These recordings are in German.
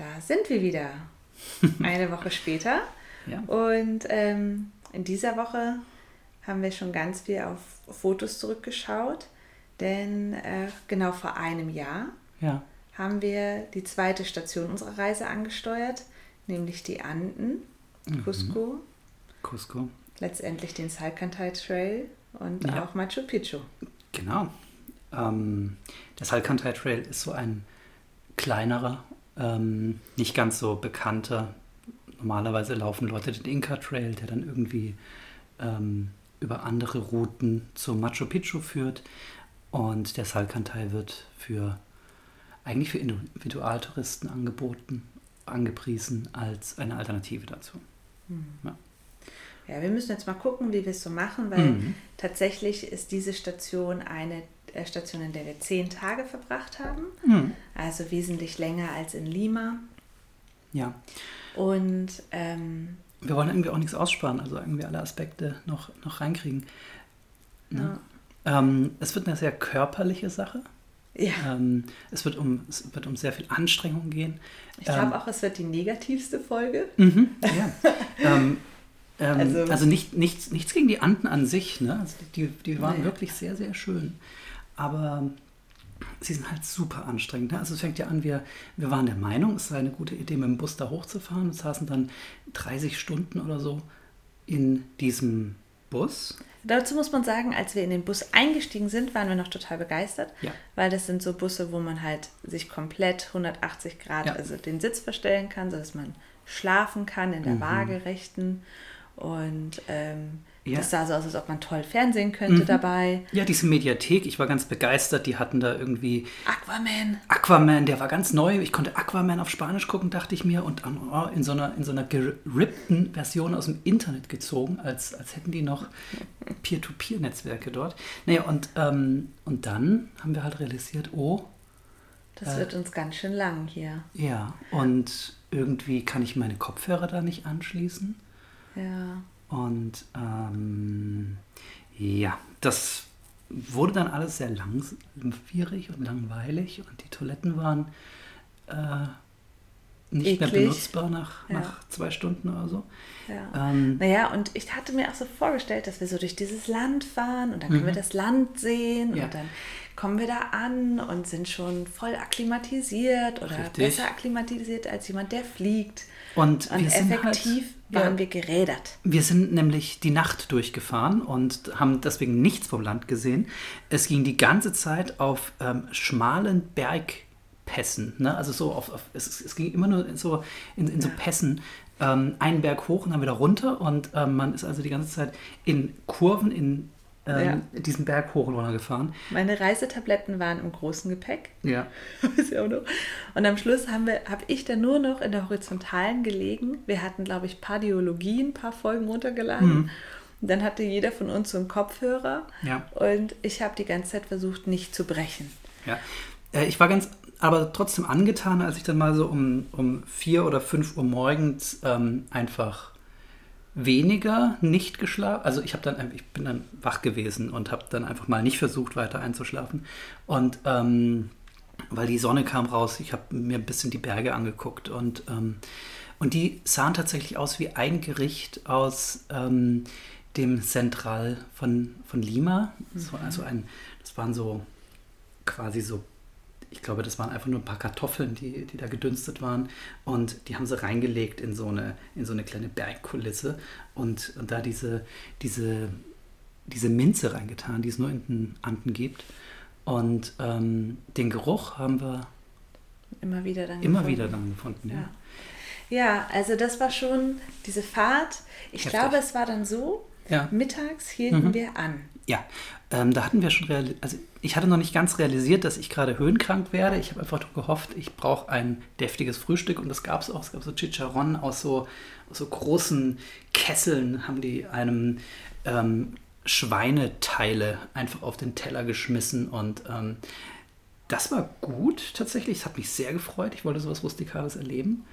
da sind wir wieder. Eine Woche später. Ja. Und ähm, in dieser Woche haben wir schon ganz viel auf Fotos zurückgeschaut, denn äh, genau vor einem Jahr Ja. haben wir die zweite Station unserer Reise angesteuert, nämlich die Anden, Mhm. Cusco, Cusco. letztendlich den Salcantay Trail und Ja. auch Machu Picchu. Genau. Ähm, der Salcantay Trail ist so ein kleinerer, ähm, nicht ganz so bekannter. Normalerweise laufen Leute den Inca Trail, der dann irgendwie ähm, über andere Routen zum Machu Picchu führt. Und der Salcantay wird für eigentlich für Individualtouristen angeboten, angepriesen als eine Alternative dazu. Ja. Ja, wir müssen jetzt mal gucken, wie wir es so machen, weil Mhm. tatsächlich ist diese Station eine Station, in der wir zehn Tage verbracht haben. Mhm. Also wesentlich länger als in Lima. Ja. Und ähm, Wir wollen irgendwie auch nichts aussparen, also irgendwie alle Aspekte noch, noch reinkriegen. Ne? Ähm, es wird eine sehr körperliche Sache. ja, Ähm, es, wird um, es wird um sehr viel Anstrengung gehen. ich glaube auch, es wird die negativste Folge. Mhm, ja. ähm, ähm, Also- also nicht, nichts, nichts gegen die Anden an sich. Ne? Also die, die waren Naja. wirklich sehr, sehr schön. Aber sie sind halt super anstrengend. Ne? Also es fängt ja an, wir, wir waren der Meinung, es sei eine gute Idee, mit dem Bus da hochzufahren und saßen dann 30 Stunden oder so in diesem Bus. Dazu muss man sagen, als wir in den Bus eingestiegen sind, waren wir noch total begeistert, Ja. weil das sind so Busse, wo man halt sich komplett 180 Grad, Ja. also den Sitz verstellen kann, sodass man schlafen kann in der Mhm. Waagerechten. Und ähm, Ja. das sah so aus, als ob man toll fernsehen könnte Mhm. dabei. Ja, diese Mediathek, ich war ganz begeistert. Die hatten da irgendwie Aquaman. Aquaman, der war ganz neu. Ich konnte Aquaman auf Spanisch gucken, dachte ich mir. Und oh, in so einer, in so einer gerippten Version aus dem Internet gezogen, als, als hätten die noch Peer-to-Peer-Netzwerke dort. Naja, und, ähm, und dann haben wir halt realisiert, oh, Das Äh. wird uns ganz schön lang hier. ja, und irgendwie kann ich meine Kopfhörer da nicht anschließen. Ja. Und ähm, ja, das wurde dann alles sehr langwierig und langweilig und die Toiletten waren äh, nicht mehr Eklig. benutzbar nach, Ja. nach zwei Stunden oder so. ja. Ähm, Naja, und ich hatte mir auch so vorgestellt, dass wir so durch dieses Land fahren und dann können wir das Land sehen Mhm. Ja. und dann kommen wir da an und sind schon voll akklimatisiert oder Richtig. besser akklimatisiert als jemand, der fliegt. und Und wir sind effektiv halt, waren wir gerädert. Wir sind nämlich die Nacht durchgefahren und haben deswegen nichts vom Land gesehen. Es ging die ganze Zeit auf ähm, schmalen Bergpässen. Ne? Also so auf, auf es, es ging immer nur in so, in, in so Pässen. Ähm, einen Berg hoch und dann wieder runter. Und ähm, man ist also die ganze Zeit in Kurven in ähm, diesen Berg hoch und runter gefahren. Meine Reisetabletten waren im großen Gepäck. Ja. Und am Schluss habe hab ich dann nur noch in der Horizontalen gelegen. Wir hatten, glaube ich, Pardiologie, ein paar Folgen runtergeladen. Und dann hatte jeder von uns so einen Kopfhörer. Ja. Und ich habe die ganze Zeit versucht, nicht zu brechen. Ja, äh, ich war ganz, aber trotzdem angetan, als ich dann mal so um, um vier oder fünf Uhr morgens ähm, einfach weniger nicht geschlafen. Also ich habe dann, ich bin dann wach gewesen und habe dann einfach mal nicht versucht, weiter einzuschlafen. Und ähm, weil die Sonne kam raus, ich habe mir ein bisschen die Berge angeguckt und ähm, und die sahen tatsächlich aus wie ein Gericht aus ähm, dem Central von, von Lima. Das war also ein, das waren so quasi so, ich glaube, das waren einfach nur ein paar Kartoffeln, die, die da gedünstet waren. Und die haben sie reingelegt in so eine, in so eine kleine Bergkulisse und, und da diese, diese, diese Minze reingetan, die es nur in den Anden gibt. Und ähm, den Geruch haben wir Immer wieder dann. immer gefunden. wieder dann gefunden. Ja. Ja. Ja, also das war schon diese Fahrt. Ich Heftig. glaube, es war dann so, Ja. mittags hielten Mhm. wir an. Ja, ähm, da hatten wir schon realisiert, also ich hatte noch nicht ganz realisiert, dass ich gerade höhenkrank werde. Ich habe einfach nur gehofft, ich brauche ein deftiges Frühstück und das gab es auch. Es gab so Chicharron aus so, aus so großen Kesseln, haben die einem ähm, Schweineteile einfach auf den Teller geschmissen und ähm, das war gut tatsächlich. Es hat mich sehr gefreut. Ich wollte sowas Rustikales erleben.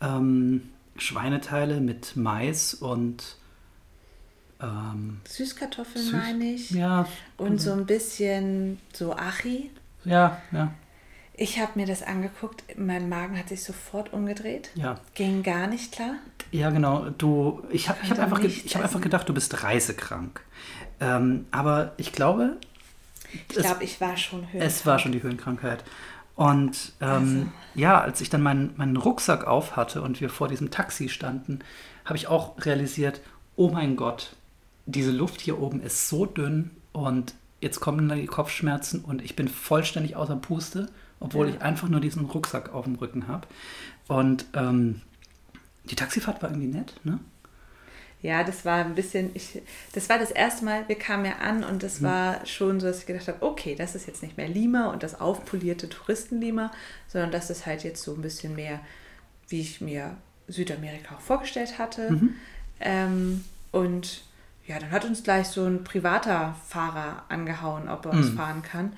Ähm, Schweineteile mit Mais und ähm, Süßkartoffeln Süß- meine ich. ja, Und so ein bisschen so Achi. ja, ja. Ich habe mir das angeguckt, mein Magen hat sich sofort umgedreht. Ja. Ging gar nicht klar. Ja, genau. Du, ich habe ich hab einfach, ich hab einfach gedacht, du bist reisekrank. Ähm, aber ich glaube, Ich glaube, ich war schon höher. es war schon die Höhenkrankheit. Und ähm, Also. ja, als ich dann meinen, meinen Rucksack auf hatte und wir vor diesem Taxi standen, habe ich auch realisiert, oh mein Gott, diese Luft hier oben ist so dünn und jetzt kommen die Kopfschmerzen und ich bin vollständig außer Puste, obwohl Ja. ich einfach nur diesen Rucksack auf dem Rücken habe. Und ähm, die Taxifahrt war irgendwie nett, ne? Ja, das war ein bisschen, ich, das war das erste Mal, wir kamen ja an und das war schon so, dass ich gedacht habe, okay, das ist jetzt nicht mehr Lima und das aufpolierte Touristen-Lima, sondern das ist halt jetzt so ein bisschen mehr, wie ich mir Südamerika auch vorgestellt hatte. Ähm, und ja, dann hat uns gleich so ein privater Fahrer angehauen, ob er uns fahren kann.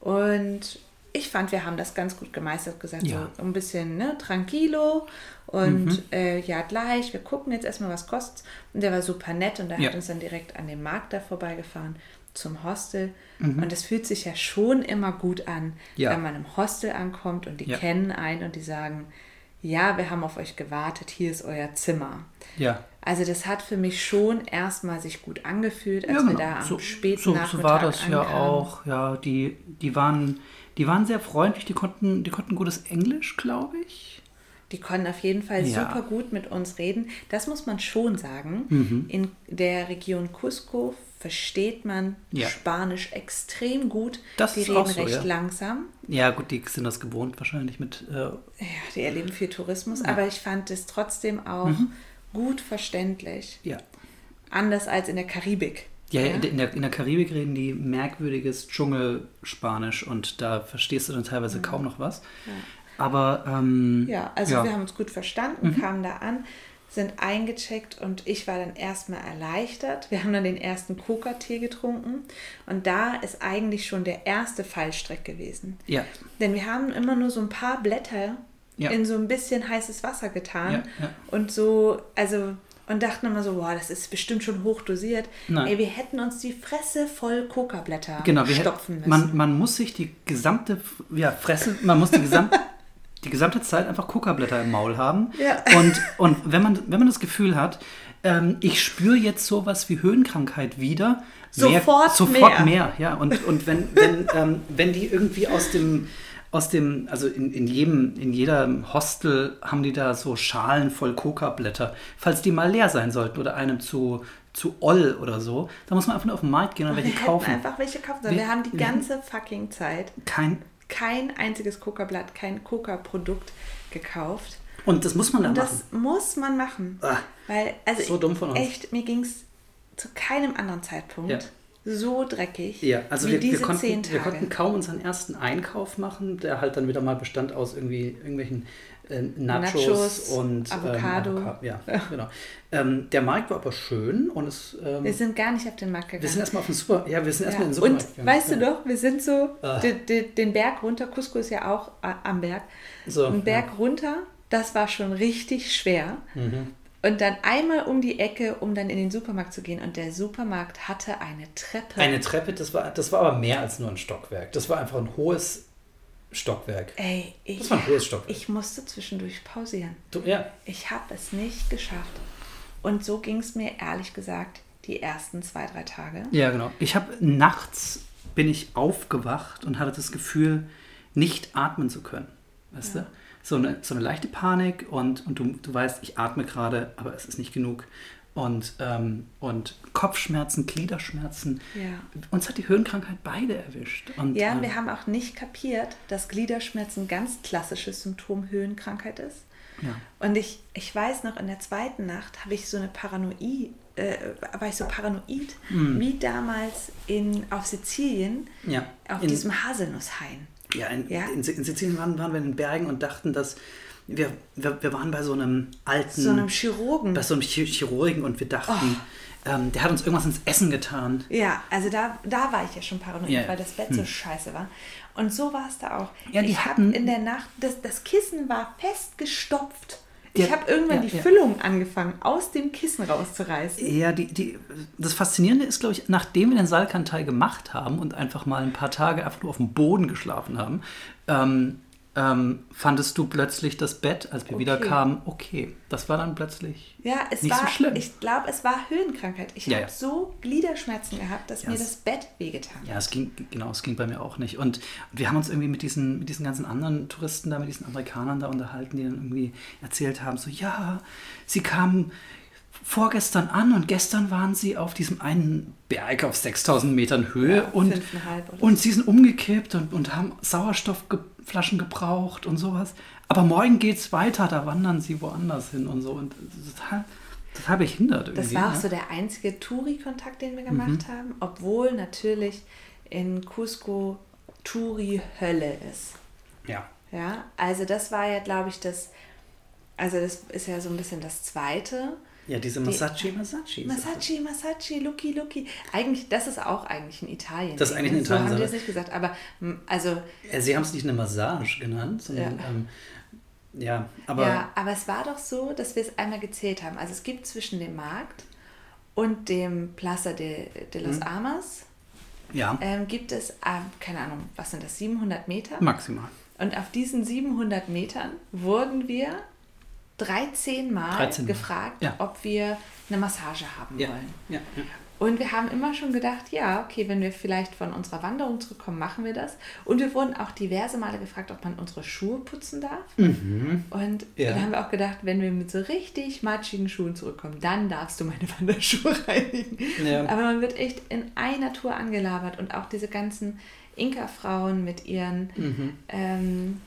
Und ich fand, wir haben das ganz gut gemeistert, gesagt, Ja. so ein bisschen ne, tranquilo und äh, ja, gleich, wir gucken jetzt erstmal, was kostet. Und der war super nett und der Ja. hat uns dann direkt an dem Markt da vorbeigefahren zum Hostel. Mhm. Und es fühlt sich ja schon immer gut an, Ja. wenn man im Hostel ankommt und die kennen einen und die sagen, ja, wir haben auf euch gewartet, hier ist euer Zimmer. Ja. Also das hat für mich schon erstmal sich gut angefühlt, als ja, wir da am so, späten so, Nachmittag so war das ja ankamen. auch. Ja, die, die, waren, die waren sehr freundlich, die konnten, die konnten gutes Englisch, glaube ich. Die konnten auf jeden Fall Ja. super gut mit uns reden. Das muss man schon sagen. Mhm. In der Region Cusco versteht man Ja. Spanisch extrem gut. Das die ist reden auch so, recht ja. langsam. Ja, gut, die sind das gewohnt wahrscheinlich mit. Äh, Ja, die erleben viel Tourismus, aber ich fand es trotzdem auch Mhm. gut verständlich. ja. Anders als in der Karibik. Ja, In, der, in, der, in der Karibik reden die merkwürdiges Dschungelspanisch und da verstehst du dann teilweise kaum noch was. Aber ähm, Ja, also ja. Mhm. wir haben uns gut verstanden, kamen da an, sind eingecheckt und ich war dann erstmal erleichtert. Wir haben dann den ersten Coca-Tee getrunken und da ist eigentlich schon der erste Fallstrick gewesen. ja, Denn wir haben immer nur so ein paar Blätter Ja. in so ein bisschen heißes Wasser getan Ja, ja. und so, also und dachten immer so, boah, das ist bestimmt schon hochdosiert. Nein. Ey, wir hätten uns die Fresse voll Coca-Blätter genau. Stopfen müssen. man, man muss sich die gesamte ja, fressen, man muss die gesamte, die gesamte Zeit einfach Coca-Blätter im Maul haben. Ja. Und, und wenn, man, wenn man das Gefühl hat, ähm, ich spüre jetzt sowas wie Höhenkrankheit wieder. Sofort sofort mehr. mehr. ja. Und, und wenn, wenn, ähm, wenn die irgendwie aus dem, aus dem, also in, in jedem, in jedem Hostel haben die da so Schalen voll Coca-Blätter. Falls die mal leer sein sollten oder einem zu, zu oll oder so, da muss man einfach nur auf den Markt gehen und welche kaufen. einfach welche kaufen. Wir- Wir, haben die ganze fucking Zeit Kein, kein einziges Coca-Blatt, kein Coca-Produkt gekauft. und das muss man dann Und machen. das muss man machen. Ah, Weil, also so dumm von uns. echt, mir ging es zu keinem anderen Zeitpunkt Ja. so dreckig Ja, also wir, wir, konnten, wir konnten kaum unseren ersten Einkauf machen, der halt dann wieder mal bestand aus irgendwie irgendwelchen äh, Nachos, Nachos, und Avocado. Ähm, Avocado. Ja, genau. Ähm, der Markt war aber schön und es. Ähm, wir sind gar nicht auf den Markt wir gegangen. sind erstmal auf den Super. Ja, wir sind ja. erstmal in den Und Supermarkt gegangen. weißt ja. du doch, wir sind so Ah. den, den, den Berg runter, Cusco ist ja auch am Berg, So, einen Berg runter, das war schon richtig schwer. Mhm. Und dann einmal um die Ecke, um dann in den Supermarkt zu gehen. Und der Supermarkt hatte eine Treppe. Eine Treppe, das war, das war aber mehr als nur ein Stockwerk. Das war einfach ein hohes Stockwerk. Ey, ich, Das war ein hohes Stockwerk. ich musste zwischendurch pausieren. Du, ja, Ich habe es nicht geschafft. Und so ging es mir ehrlich gesagt die ersten zwei, drei Tage. Ja, genau. Ich habe nachts bin ich aufgewacht und hatte das Gefühl, nicht atmen zu können. Weißt du? So eine, so eine leichte Panik und, und du, du weißt, ich atme gerade, aber es ist nicht genug. Und, ähm, und Kopfschmerzen, Gliederschmerzen. Ja. Uns hat die Höhenkrankheit beide erwischt. Und, Ja, ähm, wir haben auch nicht kapiert, dass Gliederschmerzen ein ganz klassisches Symptom Höhenkrankheit ist. ja. Und ich, ich weiß noch, in der zweiten Nacht habe ich so eine Paranoid, äh, war ich so paranoid, wie damals in, auf Sizilien. Ja. auf In- diesem Haselnusshain. Ja, in, Ja? in, in Sizilien waren, waren wir in den Bergen und dachten, dass wir, wir, wir waren bei so einem alten, So einem Chirurgen. bei so einem Chi- Chirurgen und wir dachten, Oh. ähm, der hat uns irgendwas ins Essen getan. Ja, also da, da war ich ja schon paranoid. Hm. weil das Bett so scheiße war. Und so war es da auch. Ja, die ich hatten- habe in der Nacht, das, das Kissen war festgestopft. Ich habe irgendwann ja, die ja. Füllung angefangen, aus dem Kissen rauszureißen. Ja, die, die, das Faszinierende ist, glaube ich, nachdem wir den Salkantai gemacht haben und einfach mal ein paar Tage einfach nur auf dem Boden geschlafen haben, ähm, ähm, fandest du plötzlich das Bett, als wir Okay. wieder kamen, okay. Das war dann plötzlich Ja, es nicht war, so schlimm. ich glaube, es war Höhenkrankheit. Ich Ja, habe ja. so Gliederschmerzen gehabt, dass Ja, mir das Bett wehgetan hat. Ja, es ging, genau, es ging bei mir auch nicht. Und wir haben uns irgendwie mit diesen, mit diesen ganzen anderen Touristen da, mit diesen Amerikanern da unterhalten, die dann irgendwie erzählt haben, so, ja, sie kamen vorgestern an und gestern waren sie auf diesem einen Berg auf 6000 Metern Höhe Ja, und, und sie sind umgekippt und, und haben Sauerstoffflaschen gebraucht und sowas. Aber morgen geht's weiter, da wandern sie woanders hin und so. Und total, total behindert irgendwie. Das war auch ne? so der einzige Touri-Kontakt, den wir gemacht haben, obwohl natürlich in Cusco Touri-Hölle ist. Ja. Ja, also das war ja, glaube ich, das, also das ist ja so ein bisschen das Zweite. Ja, diese Masachi, Masachi. Masachi, Masachi, Lucky, Lucky. Eigentlich, das ist auch eigentlich in Italien. Das ist eigentlich in So haben Italien, die es nicht gesagt, aber m, also Ja, Sie haben es nicht eine Massage genannt, sondern Ja. ähm, ja, aber ja, aber es war doch so, dass wir es einmal gezählt haben. Also es gibt zwischen dem Markt und dem Plaza de, de Mhm. los Amas ja, ähm, gibt es, ähm, keine Ahnung, was sind das, 700 Meter? maximal. Und auf diesen 700 Metern wurden wir 13 Mal 13 Mal. gefragt, Ja. ob wir eine Massage haben Ja, wollen. ja. Und wir haben immer schon gedacht, ja, okay, wenn wir vielleicht von unserer Wanderung zurückkommen, machen wir das. Und wir wurden auch diverse Male gefragt, ob man unsere Schuhe putzen darf. Und Ja. dann haben wir auch gedacht, wenn wir mit so richtig matschigen Schuhen zurückkommen, dann darfst du meine Wanderschuhe reinigen. Ja. Aber man wird echt in einer Tour angelabert und auch diese ganzen Inka-Frauen mit ihren Mhm. ähm,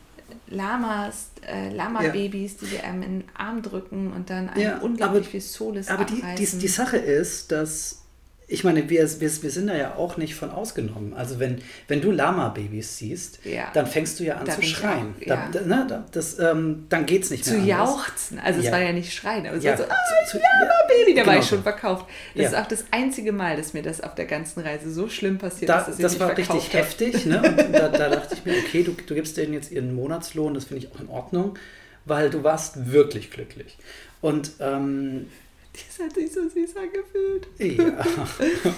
Lamas, äh, Lama-Babys, die sie einem in den Arm drücken und dann einem Ja, unglaublich aber- viel Solis Aber die, die, die Sache ist, dass, ich meine, wir, wir, wir sind da ja auch nicht von ausgenommen. Also wenn, wenn du Lama-Babys siehst, Ja. dann fängst du ja an Da zu schreien. auch, ja. da, ne, da, das, ähm, dann geht es nicht zu mehr anders. jauchzen. Also es Ja. war ja nicht schreien, aber es war so, zu- ah, zu- ja, ja, Baby, da war genau ich schon verkauft. Das ist auch das einzige Mal, dass mir das auf der ganzen Reise so schlimm passiert Da, ist, dass ich das war richtig habe. heftig. Ne? Und da, da dachte ich mir, okay, du, du gibst denen jetzt ihren Monatslohn, das finde ich auch in Ordnung, weil du warst wirklich glücklich. Und ähm, Das hat sich so süß angefühlt. ja.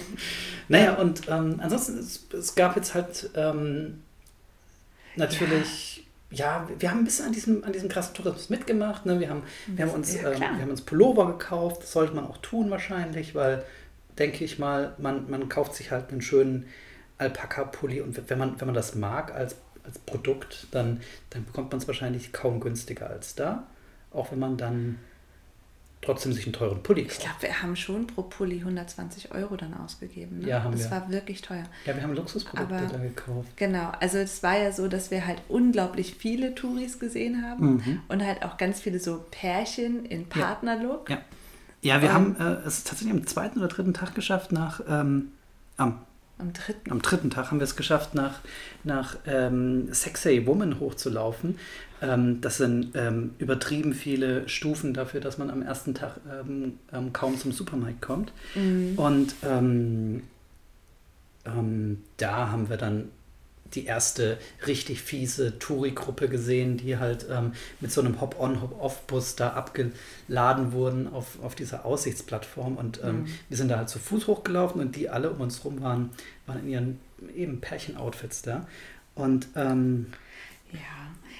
naja, und ähm, ansonsten, es, es gab jetzt halt ähm, natürlich, ja. wir haben ein bisschen an diesem, an diesem krassen Tourismus mitgemacht. Ne? Wir, haben, wir, haben uns, Ja, ähm, wir haben uns Pullover gekauft, das sollte man auch tun wahrscheinlich, weil, denke ich mal, man, man kauft sich halt einen schönen Alpaka-Pulli und wenn man, wenn man das mag als, als Produkt, dann, dann bekommt man es wahrscheinlich kaum günstiger als da. Auch wenn man dann trotzdem sich einen teuren Pulli Ich kauft. glaube, wir haben schon pro Pulli 120 Euro dann ausgegeben. Ne? Ja, haben das wir. war wirklich teuer. Ja, wir haben Luxusprodukte Aber- da gekauft. Genau, also es war ja so, dass wir halt unglaublich viele Touris gesehen haben Mhm. und halt auch ganz viele so Pärchen in Partnerlook. Ja, ja wir Ähm, haben äh, es tatsächlich am zweiten oder dritten Tag geschafft, nach ähm, am, Am dritten. am dritten Tag haben wir es geschafft, nach, nach ähm, Sexy Woman hochzulaufen. Ähm, das sind ähm, übertrieben viele Stufen dafür, dass man am ersten Tag ähm, ähm, kaum zum Supermarkt kommt. Mhm. Und ähm, da haben wir dann die erste richtig fiese Touri-Gruppe gesehen, die halt ähm, mit so einem Hop-on, Hop-off-Bus da abgeladen wurden auf, auf dieser Aussichtsplattform. Und ähm, Mhm. wir sind da halt zu Fuß hochgelaufen und die alle um uns rum waren, waren in ihren eben Pärchen-Outfits da. Und ähm, Ja.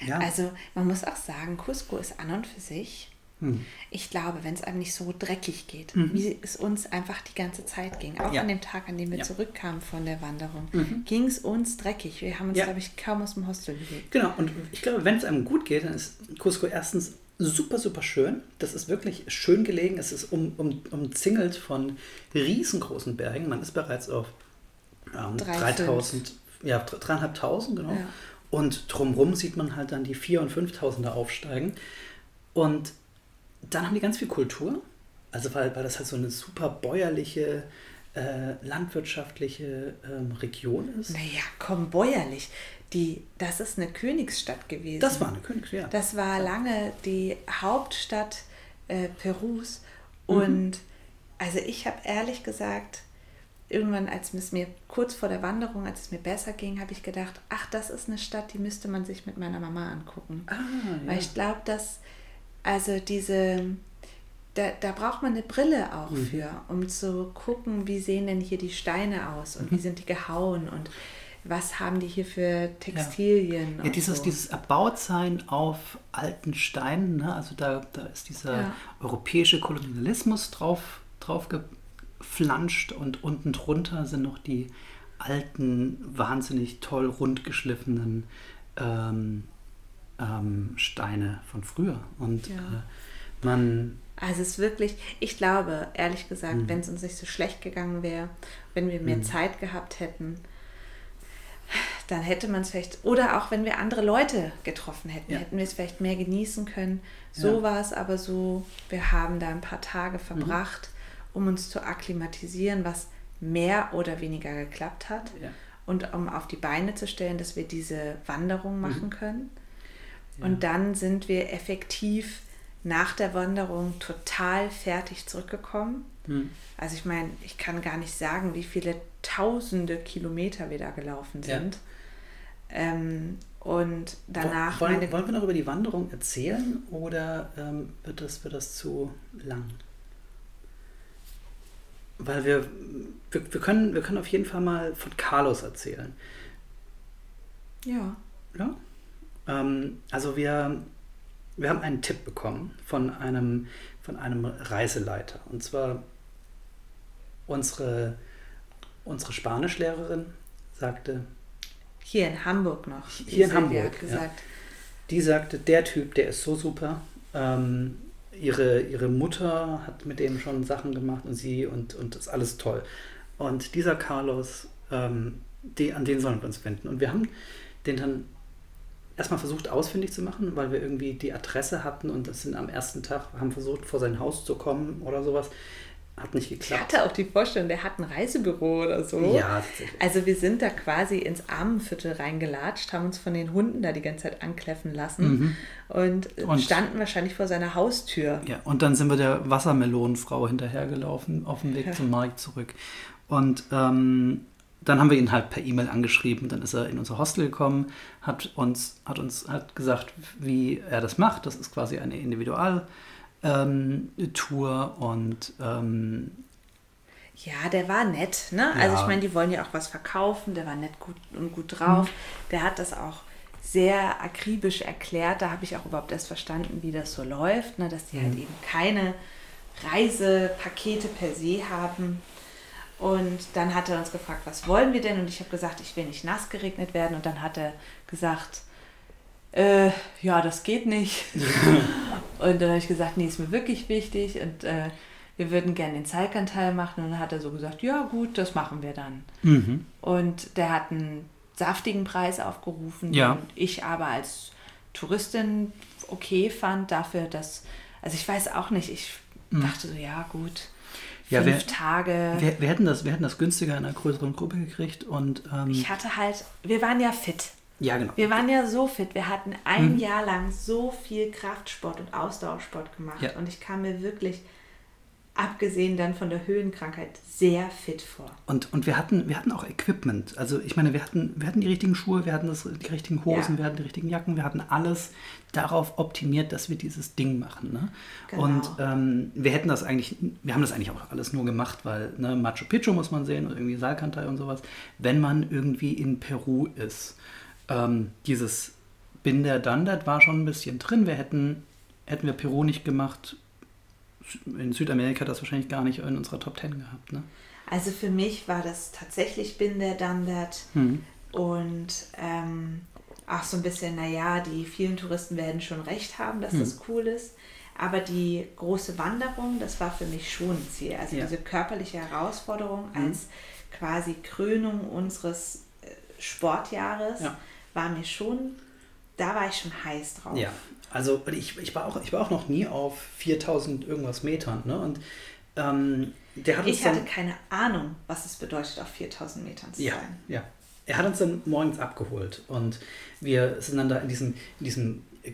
Ja. also man muss auch sagen, Cusco ist an und für sich, hm, ich glaube, wenn es einem nicht so dreckig geht, Mhm. wie es uns einfach die ganze Zeit ging, auch Ja. an dem Tag, an dem wir Ja. zurückkamen von der Wanderung, Mhm. ging es uns dreckig. Wir haben uns, Ja. glaube ich, kaum aus dem Hostel bewegt. Genau, und ich glaube, wenn es einem gut geht, dann ist Cusco erstens super, super schön. Das ist wirklich schön gelegen. Es ist um, um, umzingelt von riesengroßen Bergen. Man ist bereits auf ähm, Drei, 3000, ja, dr- dreieinhalbtausend, genau. Ja. Und drumherum sieht man halt dann die 4.000 und 5.000er aufsteigen. Und dann haben die ganz viel Kultur. Also weil, weil das halt so eine super bäuerliche, äh, landwirtschaftliche ähm, Region ist. Naja, komm, bäuerlich. Die, das ist eine Königsstadt gewesen. Das war eine Königs, ja. Das war lange die Hauptstadt äh, Perus. Mhm. Und also ich habe ehrlich gesagt, irgendwann, als es mir kurz vor der Wanderung, als es mir besser ging, habe ich gedacht, ach, das ist eine Stadt, die müsste man sich mit meiner Mama angucken. Ah, Weil ich glaube, dass, also diese, da, da braucht man eine Brille auch Mhm. für, um zu gucken, wie sehen denn hier die Steine aus und wie sind die gehauen und was haben die hier für Textilien. Ja, ja dieses, so. dieses Erbautsein auf alten Steinen, ne? also da, da ist dieser ja. europäische Kolonialismus drauf, drauf geflanscht und unten drunter sind noch die alten, wahnsinnig toll rundgeschliffenen ähm, ähm, Steine von früher. Und ja. äh, man. Also es ist wirklich, ich glaube, ehrlich gesagt, mhm. wenn es uns nicht so schlecht gegangen wäre, wenn wir mehr mhm. Zeit gehabt hätten, dann hätte man es vielleicht, oder auch wenn wir andere Leute getroffen hätten, ja. hätten wir es vielleicht mehr genießen können. So ja. war es aber so, wir haben da ein paar Tage mhm. verbracht, mhm. um uns zu akklimatisieren, was mehr oder weniger geklappt hat. Ja. Und um auf die Beine zu stellen, dass wir diese Wanderung mhm. machen können. Ja. Und dann sind wir effektiv nach der Wanderung total fertig zurückgekommen. Mhm. Also ich meine, ich kann gar nicht sagen, wie viele tausende Kilometer wir da gelaufen sind. Ja. Ähm, und danach. Wollen, wollen, wir noch über die Wanderung erzählen oder ähm, wird, das, wird das zu lang? weil wir, wir, wir, können, wir können auf jeden Fall mal von Carlos erzählen. Ja. Ja. Ähm, also wir, wir haben einen Tipp bekommen von einem, von einem Reiseleiter. Und zwar unsere, unsere Spanischlehrerin sagte. Hier in Hamburg noch. Hier in Hamburg. Gesagt. Ja. Die sagte, der Typ, der ist so super. Ähm, ihre, ihre Mutter hat mit dem schon Sachen gemacht und sie und, und das ist alles toll. Und dieser Carlos, ähm, die, an den sollen wir uns wenden. Und wir haben den dann erstmal versucht ausfindig zu machen, weil wir irgendwie die Adresse hatten und das sind am ersten Tag, haben versucht vor sein Haus zu kommen oder sowas. Hat nicht geklappt. Ich hatte auch die Vorstellung, der hat ein Reisebüro oder so. Ja, tatsächlich. Also wir sind da quasi ins Armenviertel reingelatscht, haben uns von den Hunden da die ganze Zeit ankläffen lassen mhm. und, und, standen wahrscheinlich vor seiner Haustür. Ja, und dann sind wir der Wassermelonenfrau hinterhergelaufen auf dem Weg ja. zum Markt zurück. Und ähm, dann haben wir ihn halt per E-Mail angeschrieben. Dann ist er in unser Hostel gekommen, hat uns, hat uns hat gesagt, wie er das macht. Das ist quasi eine Individual- ähm, und ähm, ja, der war nett, ne? Ja. Also ich meine, die wollen ja auch was verkaufen, der war nett gut und gut drauf. Mhm. Der hat das auch sehr akribisch erklärt. Da habe ich auch überhaupt erst verstanden, wie das so läuft, ne? dass die halt mhm. halt eben keine Reisepakete per se haben. Und dann hat er uns gefragt, was wollen wir denn? Und ich habe gesagt, ich will nicht nass geregnet werden. Und dann hat er gesagt, äh, ja, das geht nicht. und dann habe ich gesagt, nee, ist mir wirklich wichtig und äh, wir würden gerne den Zeikanteil machen. Und dann hat er so gesagt, ja gut, das machen wir dann. Mhm. Und der hat einen saftigen Preis aufgerufen, ja. den ich aber als Touristin okay fand, dafür, dass, also ich weiß auch nicht, ich mhm. dachte so, ja gut, ja, fünf wir, Tage. Wir, wir, hätten das, wir hätten das günstiger in einer größeren Gruppe gekriegt und ähm, ich hatte halt, wir waren ja fit. Ja, genau. Wir waren ja so fit. Wir hatten ein mhm. Jahr lang so viel Kraftsport und Ausdauersport gemacht. Ja. Und ich kam mir wirklich, abgesehen dann von der Höhenkrankheit, sehr fit vor. Und, und wir, hatten, wir hatten auch Equipment. Also ich meine, wir hatten, wir hatten die richtigen Schuhe, wir hatten das, die richtigen Hosen, ja. wir hatten die richtigen Jacken, wir hatten alles darauf optimiert, dass wir dieses Ding machen. Ne? Genau. Und ähm, wir hätten das eigentlich, wir haben das eigentlich auch alles nur gemacht, weil ne, Machu Picchu muss man sehen und irgendwie Salkantay und sowas, wenn man irgendwie in Peru ist ähm, dieses Bin der Dandert war schon ein bisschen drin. Wir hätten, hätten wir Peru nicht gemacht, in Südamerika das wahrscheinlich gar nicht in unserer Top Ten gehabt. Ne? Also für mich war das tatsächlich Bin der Dandert hm. und ähm, auch so ein bisschen, naja, die vielen Touristen werden schon recht haben, dass hm. das cool ist. Aber die große Wanderung, das war für mich schon ein Ziel. Also ja. diese körperliche Herausforderung hm. als quasi Krönung unseres äh, Sportjahres. Ja war mir schon, da war ich schon heiß drauf. Ja, also ich, ich, war, auch, ich war auch noch nie auf 4000 irgendwas Metern. Ne? Und ähm, der hat Ich hatte keine Ahnung, was es bedeutet, auf 4000 Metern zu ja, sein. Ja, er hat uns dann morgens abgeholt und wir sind dann da in diesem, in diesem äh,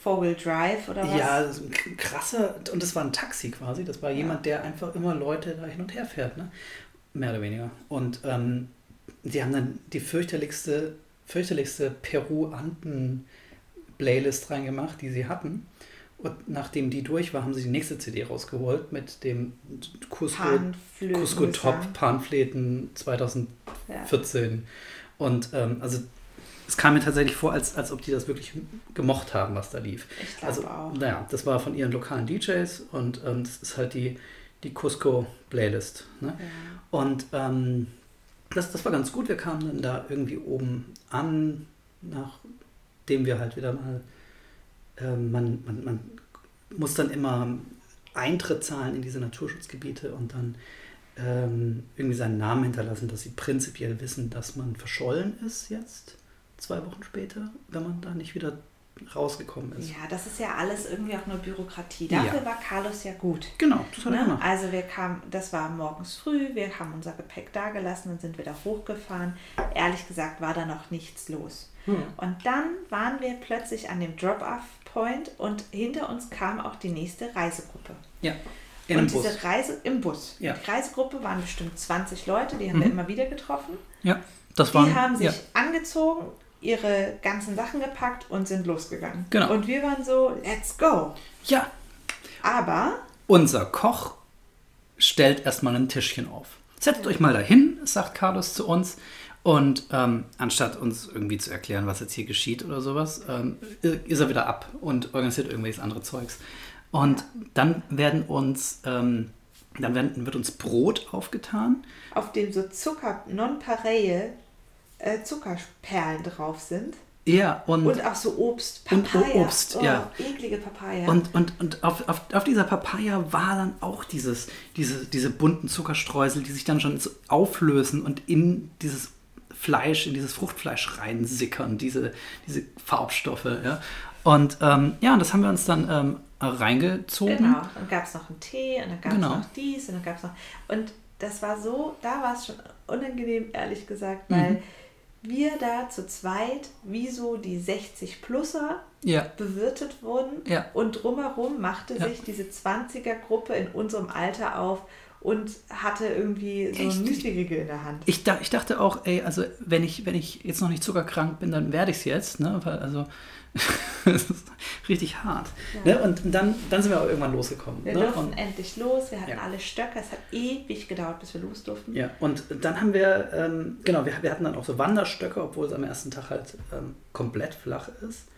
Vogel Drive oder was? Ja, krasser, und das war ein Taxi quasi. Das war ja. jemand, der einfach immer Leute da hin und her fährt, ne? Mehr oder weniger. Und ähm, sie haben dann die fürchterlichste fürchterlichste Peru-Anden-Playlist reingemacht, die sie hatten. Und nachdem die durch war, haben sie die nächste CD rausgeholt mit dem Cusco, Cusco Top Panfleten 2014. Ja. Und ähm, also es kam mir tatsächlich vor, als, als ob die das wirklich gemocht haben, was da lief. Ich glaube Also, auch. naja, das war von ihren lokalen DJs und ähm, das ist halt die, die Cusco-Playlist. Ne? Ja. Und ähm, das, das war ganz gut. Wir kamen dann da irgendwie oben an, nachdem wir halt wieder mal, ähm, man, man, man muss dann immer Eintritt zahlen in diese Naturschutzgebiete und dann ähm, irgendwie seinen Namen hinterlassen, dass sie prinzipiell wissen, dass man verschollen ist jetzt, zwei Wochen später, wenn man da nicht wieder rausgekommen ist. ja, das ist ja alles irgendwie auch nur Bürokratie. Ja. Dafür war Carlos ja gut. Genau, das hat er Ne? gemacht. Also wir kamen, das war morgens früh, wir haben unser Gepäck dagelassen und sind wieder hochgefahren. Ehrlich gesagt war da noch nichts los. Hm. Und dann waren wir plötzlich an dem Drop-Off-Point und hinter uns kam auch die nächste Reisegruppe. Ja, in und diese Bus. Reise im Bus. Ja. Die Reisegruppe waren bestimmt 20 Leute, die haben wir Mhm. immer wieder getroffen. Ja, das Die waren. haben sich ja. angezogen, ihre ganzen Sachen gepackt und sind losgegangen. Genau. Und wir waren so, let's go. ja, Aber Unser Koch stellt erstmal ein Tischchen auf. Setzt euch mal dahin, sagt Carlos zu uns. Und ähm, anstatt uns irgendwie zu erklären, was jetzt hier geschieht oder sowas, ähm, ist er wieder ab und organisiert irgendwelches andere Zeugs. Und dann werden uns, ähm, dann werden, wird uns Brot aufgetan. auf dem so Zucker, non-pareille äh, Zuckerperlen drauf sind. Ja, und, Und auch so Obst, Und Papaya. Obst, oh, ja. Eklige Papaya. Und, und, und auf, auf, auf dieser Papaya war dann auch dieses, diese, diese bunten Zuckerstreusel, die sich dann schon so auflösen und in dieses Fleisch, in dieses Fruchtfleisch reinsickern, diese, diese Farbstoffe. Ja. Und ähm, ja, das haben wir uns dann ähm, reingezogen. Genau. Dann gab es noch einen Tee und dann gab es Genau. noch dies und dann gab es noch. Und das war so, da war es schon unangenehm, ehrlich gesagt, Mhm. weil wir da zu zweit, wie so die 60-Plusser, Ja, bewirtet wurden Ja. und drumherum machte Ja. sich diese 20er-Gruppe in unserem Alter auf und hatte irgendwie so ein Müsli-Riegel in der Hand. ich, ich dachte auch, ey, also wenn ich, wenn ich jetzt noch nicht zuckerkrank bin, dann werde ich es jetzt. Ne? Also, richtig hart. Ja. Ne? Und dann, dann sind wir aber irgendwann losgekommen. Wir ne? durften Und, endlich los, wir hatten Ja. alle Stöcke, es hat ewig gedauert, bis wir los durften. Ja, und dann haben wir, ähm, genau, wir, wir hatten dann auch so Wanderstöcke, obwohl es am ersten Tag halt ähm, komplett flach ist.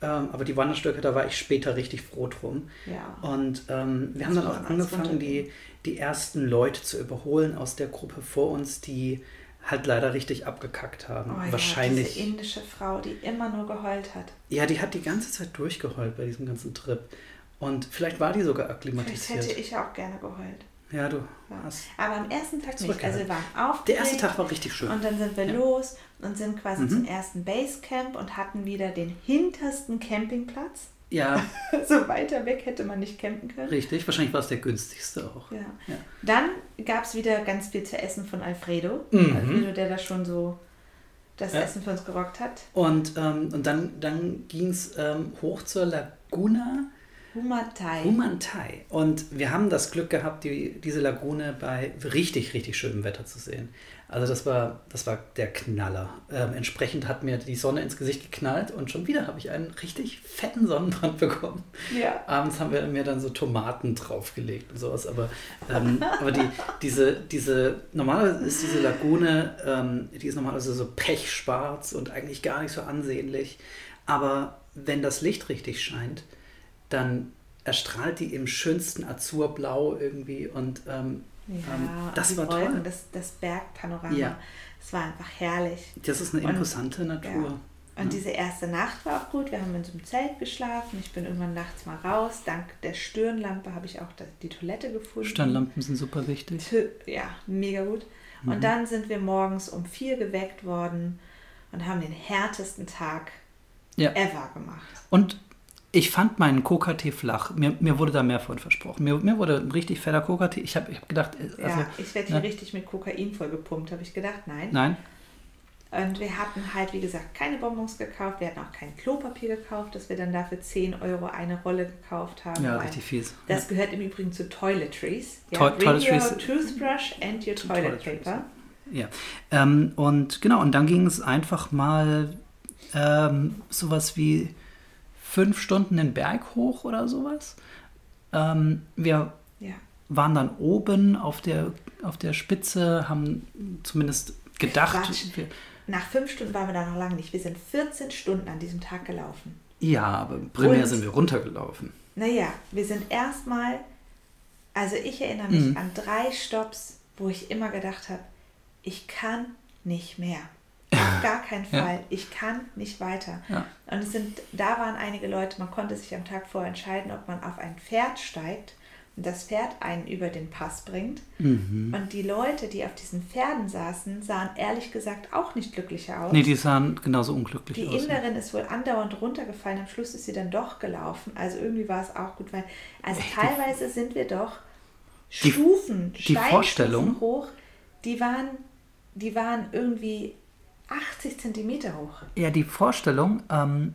Ähm, aber die Wanderstöcke, da war ich später richtig froh drum. Ja. Und ähm, wir haben Das dann war auch angefangen, die, die ersten Leute zu überholen aus der Gruppe vor uns, die halt leider richtig abgekackt haben. Oh ja, Wahrscheinlich. diese indische Frau, die immer nur geheult hat. ja, die hat die ganze Zeit durchgeheult bei diesem ganzen Trip. Und vielleicht war die sogar Vielleicht akklimatisiert. hätte ich auch gerne geheult. Ja, du Ja. hast. Aber am ersten Tag nicht. Also wir waren aufgeregt. Der erste Tag war richtig schön. Und dann sind wir Ja. los und sind quasi Mhm. zum ersten Basecamp und hatten wieder den hintersten Campingplatz. Ja, So weiter weg hätte man nicht campen können. richtig. Wahrscheinlich war es der günstigste auch. Ja. Ja. Dann gab es wieder ganz viel zu essen von Alfredo. Mhm. Alfredo, der da schon so das Ja. Essen für uns gerockt hat. Und, ähm, und dann, dann ging es ähm, hoch zur Laguna Humatai. Humantai. Und wir haben das Glück gehabt, die, diese Lagune bei richtig, richtig schönem Wetter zu sehen. Also das war, das war der Knaller. Ähm, entsprechend hat mir die Sonne ins Gesicht geknallt und schon wieder habe ich einen richtig fetten Sonnenbrand bekommen. ja. Abends haben wir mir dann so Tomaten draufgelegt und sowas. Aber, ähm, aber die, diese, diese, normalerweise ist diese Lagune, ähm, die ist normalerweise so pechschwarz und eigentlich gar nicht so ansehnlich. Aber wenn das Licht richtig scheint, dann erstrahlt die im schönsten Azurblau irgendwie und ähm, Ja, ähm, das und war Wolken, toll. Das, das Bergpanorama. Ja. Es war einfach herrlich. Das ist eine Und- imposante Natur. Ja. Und diese erste Nacht war auch gut. Wir haben in so einem Zelt geschlafen. Ich bin irgendwann nachts mal raus. Dank der Stirnlampe habe ich auch die Toilette gefunden. Sternlampen sind super wichtig. Ja, mega gut. Mhm. Und dann sind wir morgens um vier geweckt worden und haben den härtesten Tag Ja. ever gemacht. Und ich fand meinen Coca-Tee flach. Mir, mir wurde da mehr von versprochen. Mir, mir wurde ein richtig fetter Coca-Tee. Ich habe ich hab gedacht, äh, also, ja, ich werde hier ne? richtig mit Kokain vollgepumpt, habe ich gedacht. Nein. nein, Und wir hatten halt, wie gesagt, keine Bonbons gekauft. Wir hatten auch kein Klopapier gekauft, das wir dann dafür 10 Euro eine Rolle gekauft haben. ja, richtig fies. Das gehört im Übrigen zu Toiletries. Ja, Toi- bring Toiletries- your toothbrush and your Zu toilet paper. Ja, ähm, und genau, und dann ging es einfach mal ähm, sowas wie fünf Stunden den Berg hoch oder sowas. Ähm, wir Ja. waren dann oben auf der, auf der Spitze, haben zumindest gedacht, Quatsch. nach fünf Stunden waren wir da noch lange nicht. Wir sind 14 Stunden an diesem Tag gelaufen. Ja, aber primär Und- sind wir runtergelaufen. Naja, wir sind erstmal, also ich erinnere mich Mhm. an drei Stops, wo ich immer gedacht habe, ich kann nicht mehr. Auf gar keinen Ja. Fall. Ich kann nicht weiter. Ja. Und es sind, da waren einige Leute, man konnte sich am Tag vorher entscheiden, ob man auf ein Pferd steigt und das Pferd einen über den Pass bringt. Mhm. Und die Leute, die auf diesen Pferden saßen, sahen ehrlich gesagt auch nicht glücklicher aus. Nee, die sahen genauso unglücklich Die aus. Inderin ist wohl andauernd runtergefallen. Am Schluss ist sie dann doch gelaufen. Also irgendwie war es auch gut, weil also Echt? Die- teilweise sind wir doch Die- Stufen, die Steinstufen Vorstellung- hoch. Die waren, die waren irgendwie 80 Zentimeter hoch. Ja, die Vorstellung, ähm,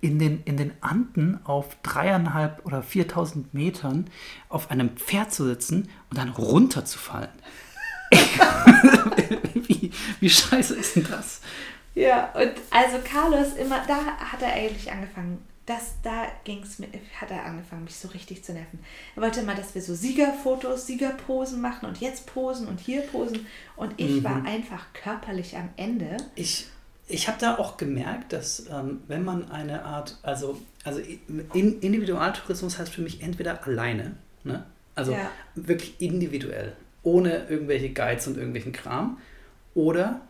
in, den, in den Anden auf dreieinhalb oder 4000 Metern auf einem Pferd zu sitzen und dann runterzufallen. wie, wie scheiße ist denn das? Ja, und also Carlos immer, da hat er eigentlich angefangen, das, da ging's mit, hat er angefangen, mich so richtig zu nerven. Er wollte immer, dass wir so Siegerfotos, Siegerposen machen und jetzt posen und hier posen. Und ich war einfach körperlich am Ende. Ich, ich habe da auch gemerkt, dass ähm, wenn man eine Art, also, also in, Individualtourismus heißt für mich entweder alleine, ne? also Ja. wirklich individuell, ohne irgendwelche Guides und irgendwelchen Kram, oder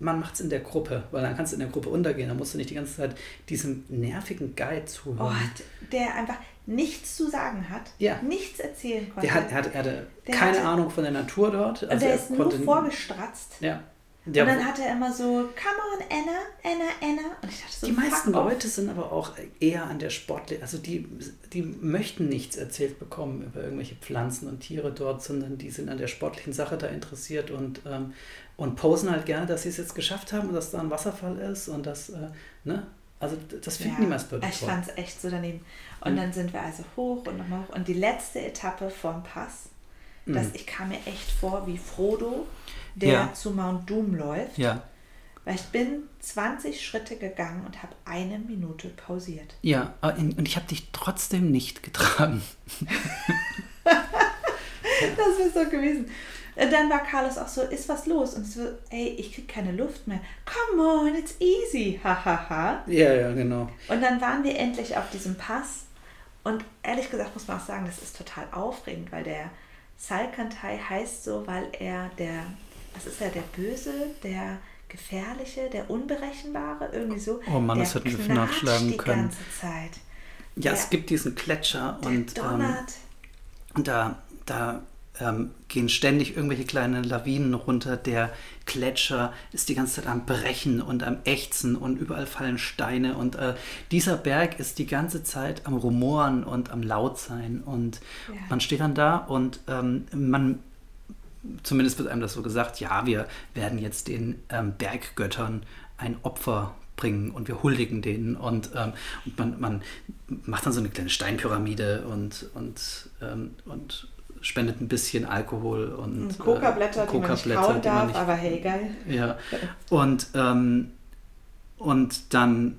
man macht es in der Gruppe, weil dann kannst du in der Gruppe untergehen, dann musst du nicht die ganze Zeit diesem nervigen Guide Oh, zuhören. der einfach nichts zu sagen hat, Ja. nichts erzählen konnte. der hat, er, hat, er hatte Der keine hatte- Ahnung von der Natur dort. und Also der er ist nur vorgestratzt. Ja. Der, und dann hat er immer so, come on, Anna, Anna, Anna. Und ich dachte so, Die meisten. Leute sind aber auch eher an der Sportler, also die, die möchten nichts erzählt bekommen über irgendwelche Pflanzen und Tiere dort, sondern die sind an der sportlichen Sache da interessiert und, ähm, und posen halt gerne, dass sie es jetzt geschafft haben und dass da ein Wasserfall ist und das, äh, ne? Also das finden die meisten Leute Ich fand es echt so daneben. Und Mhm. dann sind wir also hoch und nochmal hoch. Und die letzte Etappe vom Pass, dass Mhm. ich kam mir echt vor wie Frodo, der Ja. zu Mount Doom läuft. Ja, Weil ich bin 20 Schritte gegangen und habe eine Minute pausiert. ja, in- und ich habe dich trotzdem nicht getragen. Das wäre so gewesen. Und dann war Carlos auch so, ist was los? Und so, ey, ich krieg keine Luft mehr. Come on, it's easy. Hahaha. Ja, ja, genau. Und dann waren wir endlich auf diesem Pass. Und ehrlich gesagt muss man auch sagen, das ist total aufregend, weil der Salkantai heißt so, weil er der, was ist er, der Böse, der Gefährliche, der Unberechenbare, irgendwie so. Oh Mann, der das hätten wir nachschlagen die können. ganze Zeit. Ja, Der- es gibt diesen Gletscher und ähm. Und da, da ähm, gehen ständig irgendwelche kleine Lawinen runter. Der Gletscher ist die ganze Zeit am Brechen und am Ächzen und überall fallen Steine. Und äh, dieser Berg ist die ganze Zeit am Rumoren und am Lautsein. Und Ja. man steht dann da und ähm, man, zumindest wird einem das so gesagt, ja, wir werden jetzt den ähm, Berggöttern ein Opfer bringen und wir huldigen denen und, ähm, und man, man macht dann so eine kleine Steinpyramide und, und, ähm, und spendet ein bisschen Alkohol und Und Coca-Blätter, äh, die man nicht darf, nicht- aber hey, geil. ja. Und, ähm, und dann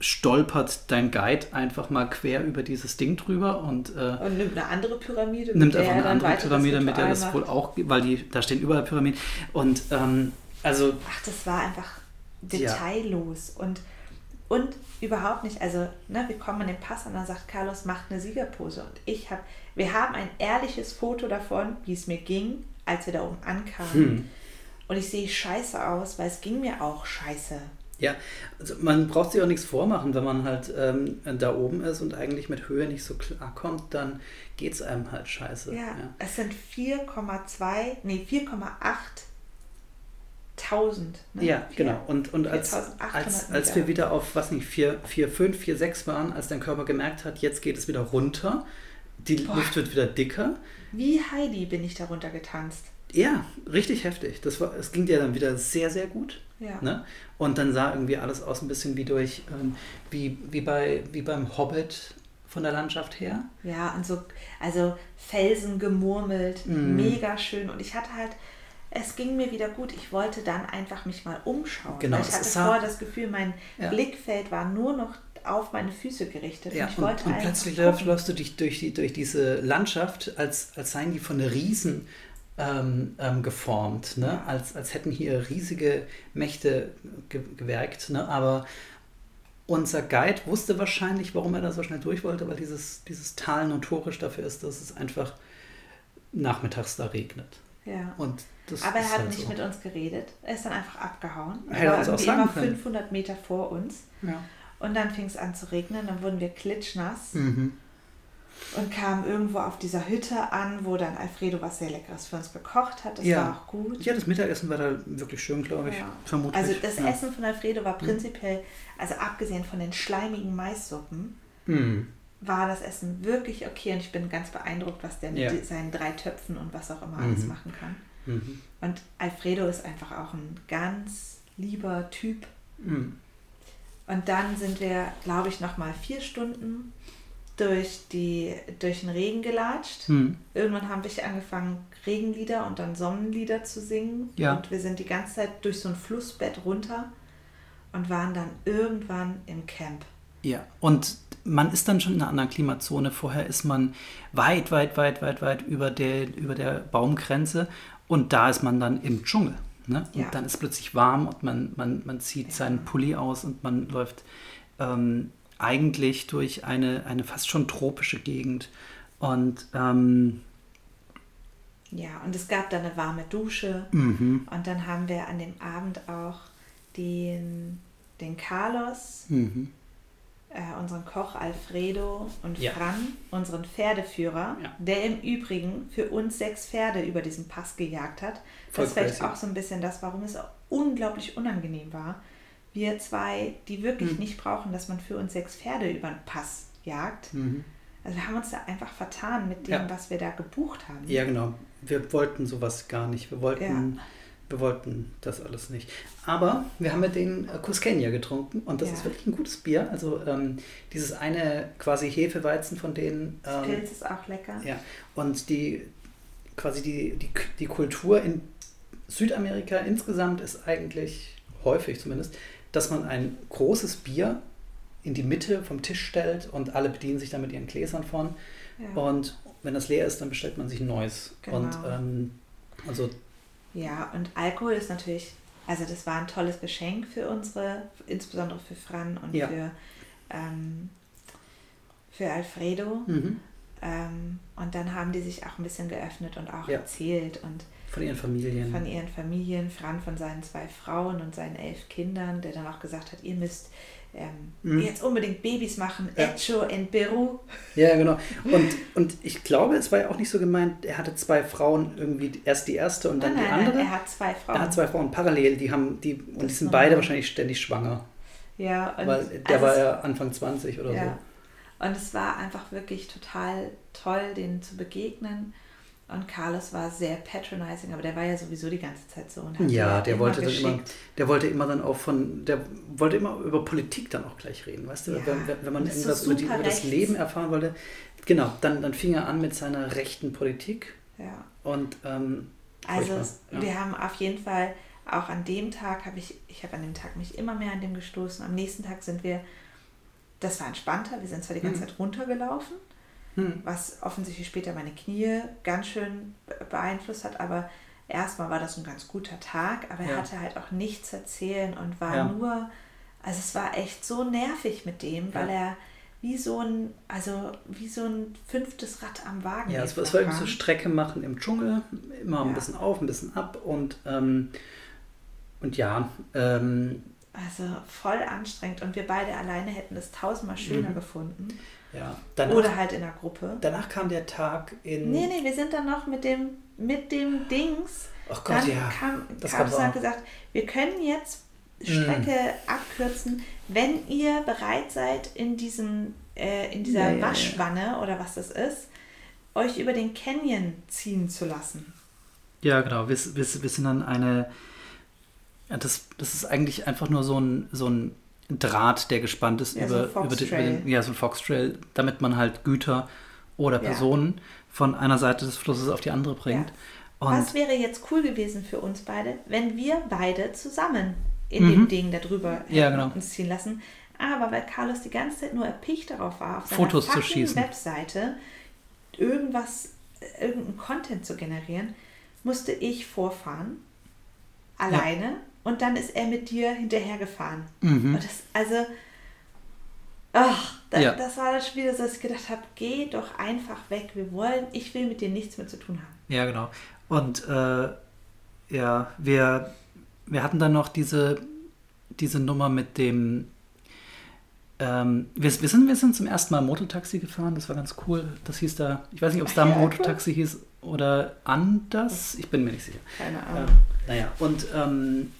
stolpert dein Guide einfach mal quer über dieses Ding drüber und äh, Und nimmt eine andere Pyramide, nimmt einfach eine andere Pyramide, mit der das wohl auch, weil die, da stehen überall Pyramiden. Und ähm, also, Ach, das war einfach detaillos und, und überhaupt nicht. Also, ne, wir kommen an den Pass und dann sagt Carlos, macht eine Siegerpose. Und ich habe, wir haben ein ehrliches Foto davon, wie es mir ging, als wir da oben ankamen. Hm. Und ich sehe scheiße aus, weil es ging mir auch scheiße. ja, also man braucht sich auch nichts vormachen, wenn man halt ähm, da oben ist und eigentlich mit Höhe nicht so klarkommt, dann geht es einem halt scheiße. Ja, es sind 4,2, nee, 4,8 tausend. Ne? Ja, Vier- genau. Und, und als, 4800 als, als wir wieder auf, was nicht, 4, 4, 5, 4, 6 waren, als dein Körper gemerkt hat, jetzt geht es wieder runter, die Boah. Luft wird wieder dicker. Wie Heidi bin ich darunter getanzt. Ja, richtig heftig. Das war, es ging dir dann wieder sehr, sehr gut. Ja. Ne? Und dann sah irgendwie alles aus ein bisschen wie durch, ähm, wie, wie, bei, wie beim Hobbit von der Landschaft her. Ja, und so, also Felsen gemurmelt, Mhm. mega schön. Und ich hatte halt, es ging mir wieder gut. Ich wollte dann einfach mich mal umschauen. Genau, ich hatte vorher das Gefühl, mein Ja. Blickfeld war nur noch auf meine Füße gerichtet. Ja, und und, und plötzlich gucken. läufst, du dich durch, die, durch diese Landschaft, als, als seien die von Riesen ähm, ähm, geformt, ne? Ja. als, als hätten hier riesige Mächte ge gewerkt. Ne? Aber unser Guide wusste wahrscheinlich, warum er da so schnell durch wollte, weil dieses, dieses Tal notorisch dafür ist, dass es einfach nachmittags da regnet. Ja. Und das Aber er hat halt nicht so. mit uns geredet. Er ist dann einfach abgehauen. Er war uns auch irgendwie sagen immer können. 500 Meter vor uns. Ja. Und dann fing es an zu regnen. Dann wurden wir klitschnass Mhm. und kamen irgendwo auf dieser Hütte an, wo dann Alfredo was sehr Leckeres für uns gekocht hat. Das Ja. war auch gut. ja, das Mittagessen war da wirklich schön, glaube ich. Ja. Vermutlich. Also das ja. Essen von Alfredo war prinzipiell, also abgesehen von den schleimigen Maissuppen, Mhm. war das Essen wirklich okay und ich bin ganz beeindruckt, was der mit seinen drei Töpfen und was auch immer alles Mhm. machen kann. Mhm. Und Alfredo ist einfach auch ein ganz lieber Typ. Und dann sind wir, glaube ich, noch mal vier Stunden durch, die, durch den Regen gelatscht. Mhm. Irgendwann haben wir angefangen, Regenlieder und dann Sonnenlieder zu singen. Ja. Und wir sind die ganze Zeit durch so ein Flussbett runter und waren dann irgendwann im Camp. Ja, und man ist dann schon in einer anderen Klimazone. Vorher ist man weit, weit, weit, weit, weit über der, über der Baumgrenze und da ist man dann im Dschungel. Ne? Und Ja. dann ist plötzlich warm und man, man, man zieht Ja. seinen Pulli aus und man läuft ähm, eigentlich durch eine, eine fast schon tropische Gegend. Und ähm, Ja, und es gab dann eine warme Dusche. mhm, Und dann haben wir an dem Abend auch den, den Carlos, mhm. Äh, unseren Koch Alfredo und Ja. Fran, unseren Pferdeführer, Ja. der im Übrigen für uns sechs Pferde über diesen Pass gejagt hat. Voll das ist vielleicht auch so ein bisschen das, warum es auch unglaublich unangenehm war. Wir zwei, die wirklich Hm. nicht brauchen, dass man für uns sechs Pferde über den Pass jagt. Mhm. Also wir haben uns da einfach vertan mit dem, Ja. was wir da gebucht haben. Ja, genau. Wir wollten sowas gar nicht. Wir wollten. Wir wollten das alles nicht. Aber wir haben mit den äh, Cusqueña getrunken und das Ja. ist wirklich ein gutes Bier. Also ähm, dieses eine quasi Hefeweizen von denen. Das Ähm, Pilz ist auch lecker. ja. Und die quasi die, die, die Kultur in Südamerika insgesamt ist eigentlich häufig zumindest, dass man ein großes Bier in die Mitte vom Tisch stellt und alle bedienen sich dann mit ihren Gläsern von. Ja. Und wenn das leer ist, dann bestellt man sich ein neues. Genau. Und ähm, also Ja, und Alkohol ist natürlich, also das war ein tolles Geschenk für unsere, insbesondere für Fran und Ja. für, ähm, für Alfredo. mhm. Ähm, und dann haben die sich auch ein bisschen geöffnet und auch Ja. erzählt und von ihren Familien. von ihren Familien, Fran von seinen zwei Frauen und seinen elf Kindern, der dann auch gesagt hat, ihr müsst ähm, Mhm. jetzt unbedingt Babys machen, Ja. Hecho en Peru. Ja, genau. Und, und ich glaube, es war ja auch nicht so gemeint, er hatte zwei Frauen, irgendwie erst die erste und dann nein, die nein, andere. nein, er hat zwei Frauen. er hat zwei Frauen parallel, die haben, die, und die Das sind beide wahrscheinlich ständig schwanger. ja, und weil der also war ja Anfang 20 oder Ja. Und es war einfach wirklich total toll, denen zu begegnen. Und Carlos war sehr patronizing, aber der war ja sowieso die ganze Zeit so. Und Ja, der wollte dann immer, geschickt. der wollte immer dann auch von, der wollte immer über Politik dann auch gleich reden, weißt du? Ja, wenn, wenn, man ist so irgendwas über, die, über das. Leben erfahren wollte. Genau, dann, dann fing er an mit seiner rechten Politik Ja. und ähm, Also es- ja. wir haben auf jeden Fall, auch an dem Tag habe ich, ich habe an dem Tag mich immer mehr an dem gestoßen. Am nächsten Tag sind wir, das war entspannter, wir sind zwar die ganze Mhm. Zeit runtergelaufen, hm, was offensichtlich später meine Knie ganz schön be- beeinflusst hat, aber erstmal war das ein ganz guter Tag, aber er Ja. hatte halt auch nichts zu erzählen und war Ja. nur, also es war echt so nervig mit dem, weil er wie so ein, also wie so ein fünftes Rad am Wagen Ja, es war, es war irgendwie so Strecke machen im Dschungel, immer ein bisschen auf, ein bisschen ab und, ähm, und ja, ähm, Also voll anstrengend und wir beide alleine hätten es tausendmal schöner Mhm. gefunden. Ja. Danach, Oder halt in der Gruppe. danach kam der Tag in. Nee, nee, wir sind dann noch mit dem, mit dem Dings. Ach Gott, dann ja. kam das hat auch. gesagt, wir können jetzt Mhm. Strecke abkürzen, wenn ihr bereit seid, in, diesem, äh, in dieser Ja, ja, ja. Waschwanne oder was das ist, euch über den Canyon ziehen zu lassen. Ja, genau. Wir, wir, wir sind dann eine. Ja, das, das ist eigentlich einfach nur so ein, so ein Draht, der gespannt ist Ja, so über, ein über, den, über den. Ja, so ein Foxtrail, damit man halt Güter oder Ja. Personen von einer Seite des Flusses auf die andere bringt. Was wäre jetzt cool gewesen für uns beide, wenn wir beide zusammen in Mhm. dem Ding darüber Ja, hätten genau. uns ziehen lassen? Aber weil Carlos die ganze Zeit nur erpicht darauf war, auf seiner Fotos zu schießen. Webseite irgendwas, äh, irgendeinen Content zu generieren, musste ich vorfahren, alleine, ja. Und dann ist er mit dir hinterhergefahren. Mhm. Und das, also, ach, da, ja. das war das Spiel, dass ich gedacht habe, geh doch einfach weg, wir wollen, ich will mit dir nichts mehr zu tun haben. Ja, genau. Und äh, ja, wir, wir hatten dann noch diese, diese Nummer mit dem ähm, wir, wir, sind, wir sind zum ersten Mal Mototaxi gefahren, das war ganz cool. Das hieß da, ich weiß nicht, ob es da ja, Mototaxi hieß oder anders, ich bin mir nicht sicher. Keine Ahnung. Äh, naja, und, ähm,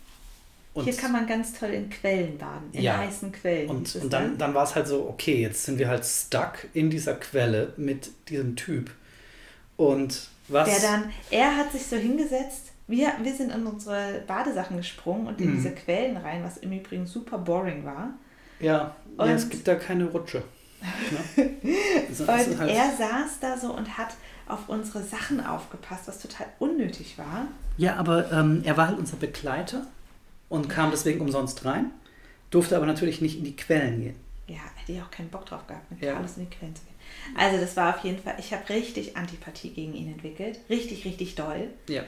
und, Hier kann man ganz toll in Quellen baden, in ja, heißen Quellen. Und, und dann, dann war es halt so, okay, jetzt sind wir halt stuck in dieser Quelle mit diesem Typ. Und was. Der dann, er hat sich so hingesetzt, wir, wir sind in unsere Badesachen gesprungen und in mhm. diese Quellen rein, was im Übrigen super boring war. Ja, und ja, es gibt da keine Rutsche. Ne? und halt er saß da so und hat auf unsere Sachen aufgepasst, was total unnötig war. Ja, aber ähm, er war halt unser Begleiter und kam deswegen umsonst rein, durfte aber natürlich nicht in die Quellen gehen. Ja, hätte ich auch keinen Bock drauf gehabt, mit ja. Carlos in die Quellen zu gehen. Also das war auf jeden Fall, ich habe richtig Antipathie gegen ihn entwickelt. Richtig, richtig doll. Ja.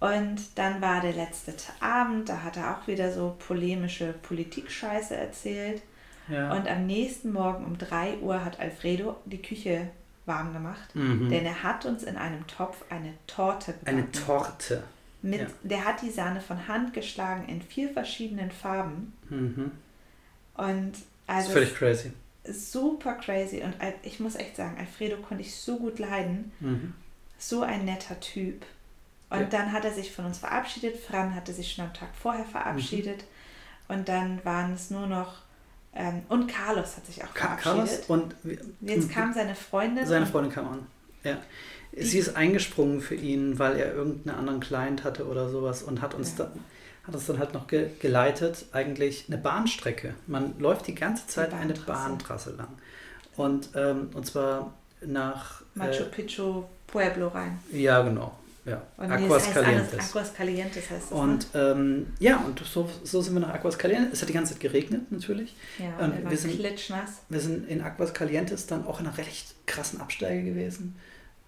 Und dann war der letzte Abend, da hat er auch wieder so polemische Politik-Scheiße erzählt. Ja. Und am nächsten Morgen um 3 Uhr hat Alfredo die Küche warm gemacht, mhm. denn er hat uns in einem Topf eine Torte gebacken. Eine Torte. Mit, ja. Der hat die Sahne von Hand geschlagen in vier verschiedenen Farben. Mhm. Und also. Das ist völlig crazy. Super crazy. Und ich muss echt sagen, Alfredo konnte ich so gut leiden. Mhm. So ein netter Typ. Und ja. dann hat er sich von uns verabschiedet. Fran hatte sich schon am Tag vorher verabschiedet. Mhm. Und dann waren es nur noch. Ähm, und Carlos hat sich auch Ka verabschiedet. Carlos und jetzt kam seine Freundin. Seine Freundin kam an. Ja. Sie ist eingesprungen für ihn, weil er irgendeinen anderen Client hatte oder sowas und hat uns ja. dann hat uns dann halt noch ge geleitet, eigentlich eine Bahnstrecke. Man läuft die ganze Zeit die eine Bahntrasse lang. Und, ähm, und zwar nach Machu äh, Picchu Pueblo rein. Ja, genau. Ja, und Aquas heißt Calientes. Aquas Calientes heißt es. Und ne? ähm, ja, und so, so sind wir nach Aquas Calientes. Es hat die ganze Zeit geregnet natürlich. Ja, und, und wir sind, klitschnass. Wir sind in Aquas Calientes dann auch in einer recht krassen Absteige gewesen.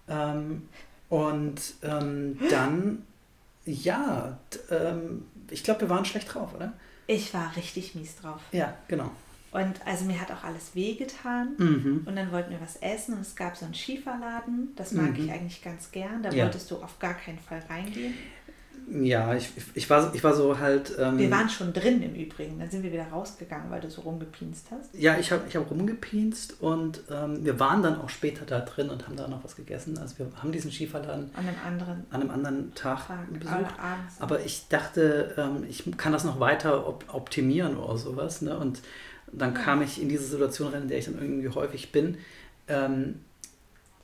Ähm, und ähm, dann, ja, ähm, ich glaube, wir waren schlecht drauf, oder? Ich war richtig mies drauf. Ja, genau. Und also mir hat auch alles wehgetan. Mhm. Und dann wollten wir was essen und es gab so einen Schieferladen. Das mag mhm. ich eigentlich ganz gern. Da ja. wolltest du auf gar keinen Fall reingehen. Ja, ich, ich, war, ich war so halt. Ähm, wir waren schon drin im Übrigen. Dann sind wir wieder rausgegangen, weil du so rumgepinst hast. Ja, ich habe ich hab rumgepinst und ähm, wir waren dann auch später da drin und haben da noch was gegessen. Also wir haben diesen Schieferladen an einem anderen, an einem anderen Tag, Tag besucht. Aber ich dachte, ähm, ich kann das noch weiter op optimieren oder sowas. Ne? Und dann kam ich in diese Situation rein, in der ich dann irgendwie häufig bin. Ähm,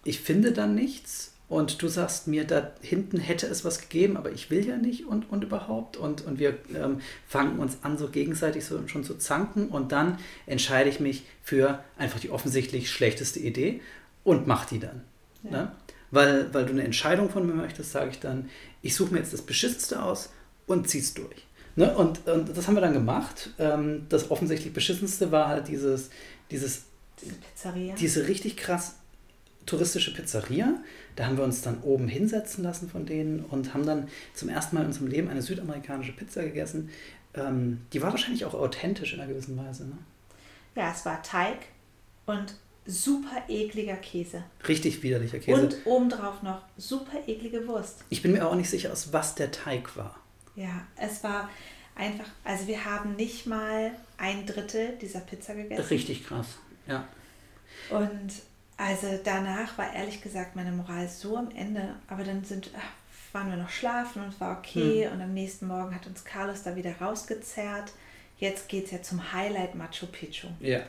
ich finde dann nichts und du sagst mir, da hinten hätte es was gegeben, aber ich will ja nicht und, und überhaupt. Und, und wir ähm, fangen uns an, so gegenseitig so, schon zu zanken und dann entscheide ich mich für einfach die offensichtlich schlechteste Idee und mach die dann. Ja. Ne? Weil, weil du eine Entscheidung von mir möchtest, sage ich dann, ich suche mir jetzt das Beschissenste aus und zieh's durch. Ne? Und, und das haben wir dann gemacht. Ähm, das offensichtlich beschissenste war halt dieses, dieses diese Pizzeria. Diese richtig krass touristische Pizzeria. Da haben wir uns dann oben hinsetzen lassen von denen und haben dann zum ersten Mal in unserem Leben eine südamerikanische Pizza gegessen. Ähm, die war wahrscheinlich auch authentisch in einer gewissen Weise. Ne? Ja, es war Teig und super ekliger Käse. Richtig widerlicher Käse. Und obendrauf noch super eklige Wurst. Ich bin mir auch nicht sicher, aus was der Teig war. Ja, es war einfach, also wir haben nicht mal ein Drittel dieser Pizza gegessen. Richtig krass, ja. Und also danach war ehrlich gesagt meine Moral so am Ende, aber dann sind, waren wir noch schlafen und es war okay hm. und am nächsten Morgen hat uns Carlos da wieder rausgezerrt. Jetzt geht es ja zum Highlight Machu Picchu. Ja.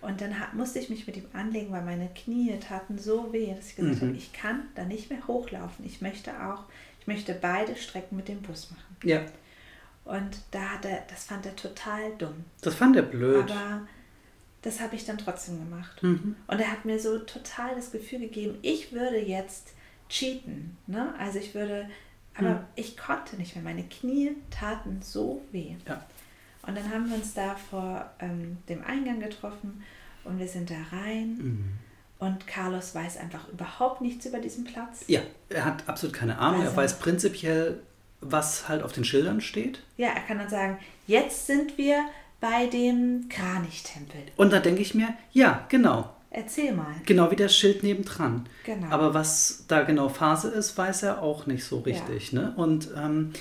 Und dann hat, musste ich mich mit ihm anlegen, weil meine Knie taten so weh, dass ich gesagt mhm. habe, ich kann da nicht mehr hochlaufen. Ich möchte auch ich möchte beide Strecken mit dem Bus machen. Ja. Und da hat er, das fand er total dumm. Das fand er blöd. Aber das habe ich dann trotzdem gemacht. Mhm. Und er hat mir so total das Gefühl gegeben, ich würde jetzt cheaten. Ne? Also ich würde, aber mhm. ich konnte nicht mehr. Meine Knie taten so weh. Ja. Und dann haben wir uns da vor ähm, dem Eingang getroffen und wir sind da rein. Mhm. Und Carlos weiß einfach überhaupt nichts über diesen Platz. Ja, er hat absolut keine Ahnung. Also- er weiß prinzipiell, was halt auf den Schildern steht. Ja, er kann dann sagen, jetzt sind wir bei dem Kranich-Tempel. Und da denke ich mir, ja, genau. Erzähl mal. Genau wie das Schild nebendran. Genau. Aber was da genau Phase ist, weiß er auch nicht so richtig. Ne? Und, ähm,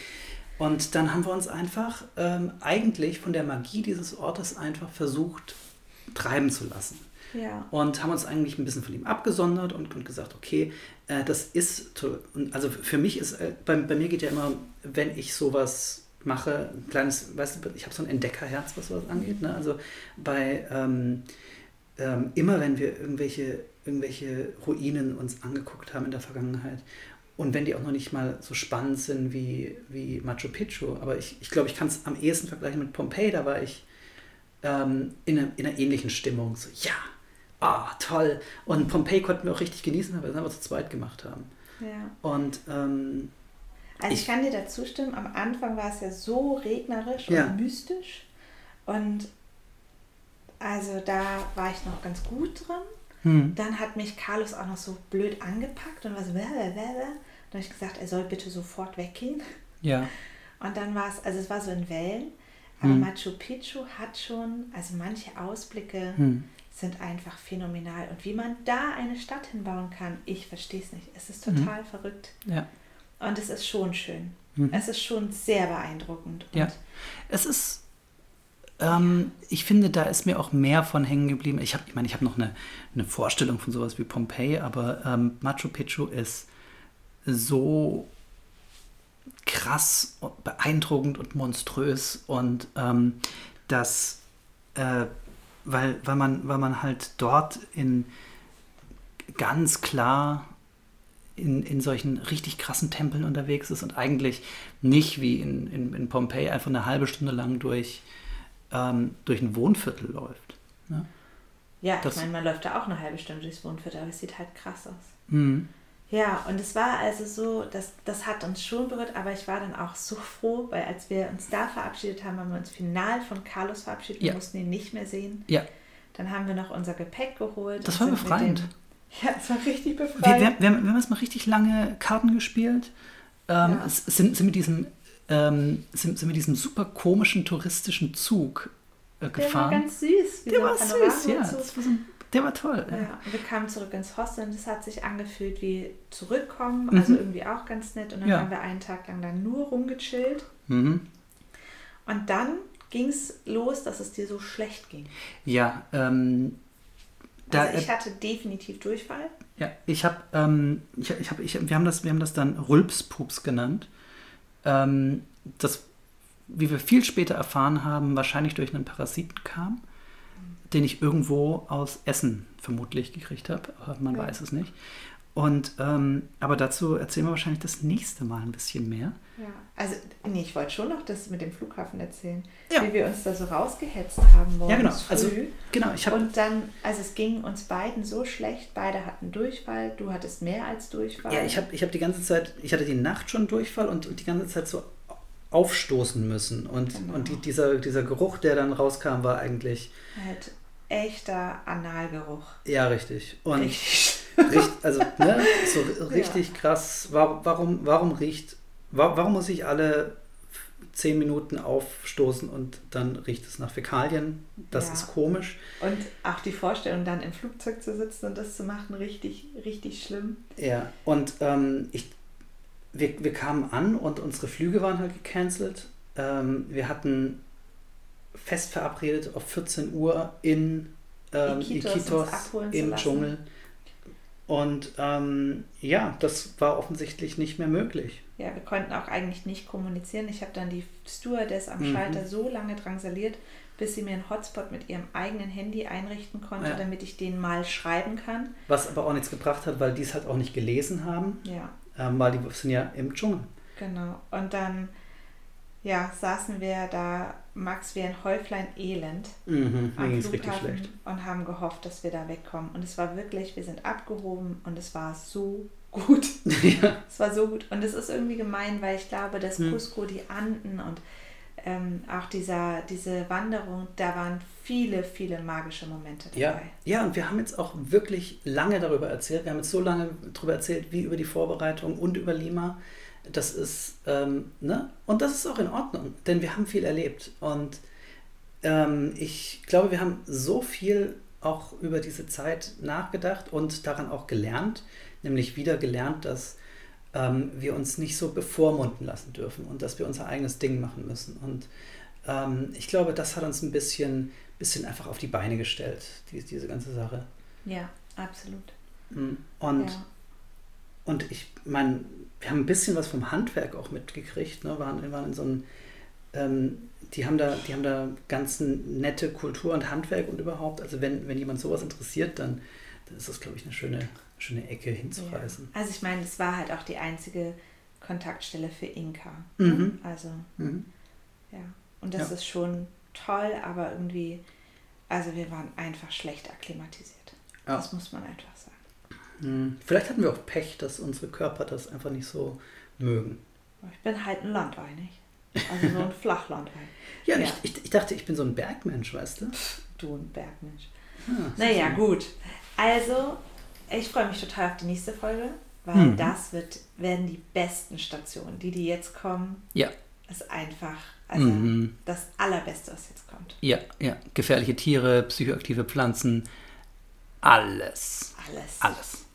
und dann haben wir uns einfach ähm, eigentlich von der Magie dieses Ortes einfach versucht treiben zu lassen. Ja. Und haben uns eigentlich ein bisschen von ihm abgesondert und, und gesagt, okay, äh, das ist, also für mich ist, äh, bei, bei mir geht ja immer, wenn ich sowas mache, ein kleines, weißt du, ich habe so ein Entdeckerherz, was sowas angeht. Ne? Also bei, ähm, ähm, immer wenn wir irgendwelche, irgendwelche Ruinen uns angeguckt haben in der Vergangenheit und wenn die auch noch nicht mal so spannend sind wie, wie Machu Picchu, aber ich, ich glaube, ich kann es am ehesten vergleichen mit Pompeji, da war ich ähm, in, einer, in einer ähnlichen Stimmung. So, ja, ah, toll. Und Pompeji konnten wir auch richtig genießen, weil wir es einfach zu zweit gemacht haben. ja. Und ähm, Also ich, Ich- kann dir dazu stimmen, am Anfang war es ja so regnerisch Ja. und mystisch. Und also da war ich noch ganz gut drin. hm, Dann hat mich Carlos auch noch so blöd angepackt und war so, bäh, bäh, bäh. Dann habe ich gesagt, er soll bitte sofort weggehen. ja, Und dann war es, also es war so in Wellen, aber Hm. Machu Picchu hat schon, also manche Ausblicke hm, sind einfach phänomenal. Und wie man da eine Stadt hinbauen kann, ich verstehe es nicht. Es ist total verrückt. ja. Und es ist schon schön. Mhm. Es ist schon sehr beeindruckend. Und Ja. Es ist, ähm, ich finde, da ist mir auch mehr von hängen geblieben. Ich habe, ich meine, ich habe noch eine, eine Vorstellung von sowas wie Pompeji, aber ähm, Machu Picchu ist so krass, und beeindruckend und monströs und ähm, das, äh, weil, weil, man, weil man halt dort in ganz klar in, in solchen richtig krassen Tempeln unterwegs ist und eigentlich nicht wie in, in, in Pompeji einfach eine halbe Stunde lang durch, ähm, durch ein Wohnviertel läuft. Ne? Ja, Das- ich meine, man läuft da auch eine halbe Stunde durchs Wohnviertel, aber es sieht halt krass aus. Mhm. Ja, und es war also so, das, das hat uns schon berührt, aber ich war dann auch so froh, weil als wir uns da verabschiedet haben, haben wir uns final von Carlos verabschiedet, wir Ja. mussten ihn nicht mehr sehen. Ja, Dann haben wir noch unser Gepäck geholt. Das war befreiend. Ja, es war richtig wir, befreiend. wir, wir, haben- wir haben jetzt mal richtig lange Karten gespielt. Ähm, Ja. sind, sind, mit diesem, ähm, sind, sind mit diesem super komischen touristischen Zug äh, der war gefahren. ganz süß. Der war süß, ja. so. Das war so ein, der war toll. Ja. Ja, wir kamen zurück ins Hostel und es hat sich angefühlt wie zurückkommen, Mhm. also irgendwie auch ganz nett. Und dann Ja. haben wir einen Tag lang dann nur rumgechillt. Mhm. Und dann ging es los, dass es dir so schlecht ging. Ja, ähm, da, Also äh, ich hatte definitiv Durchfall. Ja, ich habe, ähm, ich, ich hab, ich, wir, haben das, wir haben das dann Rülpspups genannt. Ähm, das, wie wir viel später erfahren haben, wahrscheinlich durch einen Parasiten kam, den ich irgendwo aus Essen vermutlich gekriegt habe, aber man Ja. weiß es nicht. Und, ähm, aber dazu erzählen wir wahrscheinlich das nächste Mal ein bisschen mehr. Ja. Also, nee, ich wollte schon noch das mit dem Flughafen erzählen. Ja. Wie wir uns da so rausgehetzt haben morgens Ja, genau. früh. Also, genau, ich habe und dann, also es ging uns beiden so schlecht, beide hatten Durchfall, du hattest mehr als Durchfall. Ja, ich habe ich hab die ganze Zeit, ich hatte die Nacht schon Durchfall und, und die ganze Zeit so aufstoßen müssen. Und, Genau. und die, dieser, dieser Geruch, der dann rauskam, war eigentlich, Halt echter Analgeruch. ja, richtig. Und Richtig. Richt, also, ne, so richtig krass. Wa- Warum, warum riecht, wa- warum muss ich alle zehn Minuten aufstoßen und dann riecht es nach Fäkalien? Das Ja. ist komisch. Und auch die Vorstellung, dann im Flugzeug zu sitzen und das zu machen, richtig, richtig schlimm. Ja, und ähm, ich, wir, wir kamen an und unsere Flüge waren halt gecancelt. Ähm, wir hatten fest verabredet auf 14 Uhr in ähm, Iquitos Iquitos, im. Dschungel. Und ähm, ja, das war offensichtlich nicht mehr möglich. Ja, wir konnten auch eigentlich nicht kommunizieren. Ich habe dann die Stewardess am Mhm. Schalter so lange drangsaliert, bis sie mir einen Hotspot mit ihrem eigenen Handy einrichten konnte, Ja. damit ich den mal schreiben kann. Was aber auch nichts gebracht hat, weil die es halt auch nicht gelesen haben, Ja, ähm, weil die sind ja im Dschungel. genau. Und dann ja, saßen wir da, Max, wie ein Häuflein Elend Mhm, am Flughafen schlecht. und haben gehofft, dass wir da wegkommen. Und es war wirklich, wir sind abgehoben und es war so gut. ja. Es war so gut. Und es ist irgendwie gemein, weil ich glaube, dass Hm. Cusco, die Anden und ähm, auch dieser, diese Wanderung, da waren viele, viele magische Momente dabei. Ja, ja, und wir haben jetzt auch wirklich lange darüber erzählt. Wir haben jetzt so lange darüber erzählt, wie über die Vorbereitung und über Lima. Das ist, ähm, ne? Und das ist auch in Ordnung, denn wir haben viel erlebt. Und ähm, ich glaube, wir haben so viel auch über diese Zeit nachgedacht und daran auch gelernt, nämlich wieder gelernt, dass ähm, wir uns nicht so bevormunden lassen dürfen und dass wir unser eigenes Ding machen müssen. Und ähm, ich glaube, das hat uns ein bisschen, bisschen einfach auf die Beine gestellt, die, diese ganze Sache. Ja, absolut. Mm, und, ja. und ich meine, wir haben ein bisschen was vom Handwerk auch mitgekriegt. Ne? Waren, waren in so einem, ähm, die haben da, die haben da ganz nette Kultur und Handwerk und überhaupt. Also wenn, wenn jemand sowas interessiert, dann, dann ist das, glaube ich, eine schöne, schöne Ecke hinzureisen. Ja. Also ich meine, es war halt auch die einzige Kontaktstelle für Inka. Ne? Mhm. Also mhm. ja. Und das ja. ist schon toll, aber irgendwie, also wir waren einfach schlecht akklimatisiert. Ja. Das muss man einfach sagen. Mhm. Vielleicht hatten wir auch Pech, dass unsere Körper das einfach nicht so mögen. Ich bin halt ein Landwein, Also so ein Flachlandwein. ja, ja. Ich, ich, ich, dachte, ich bin so ein Bergmensch, weißt du? Du ein Bergmensch. Ah, naja, gut. Also, ich freue mich total auf die nächste Folge, weil mhm. das wird, werden die besten Stationen, die, die jetzt kommen. Ja. Ist einfach also mhm. das Allerbeste, was jetzt kommt. Ja, ja. Gefährliche Tiere, psychoaktive Pflanzen. Alles. Alles. Alles.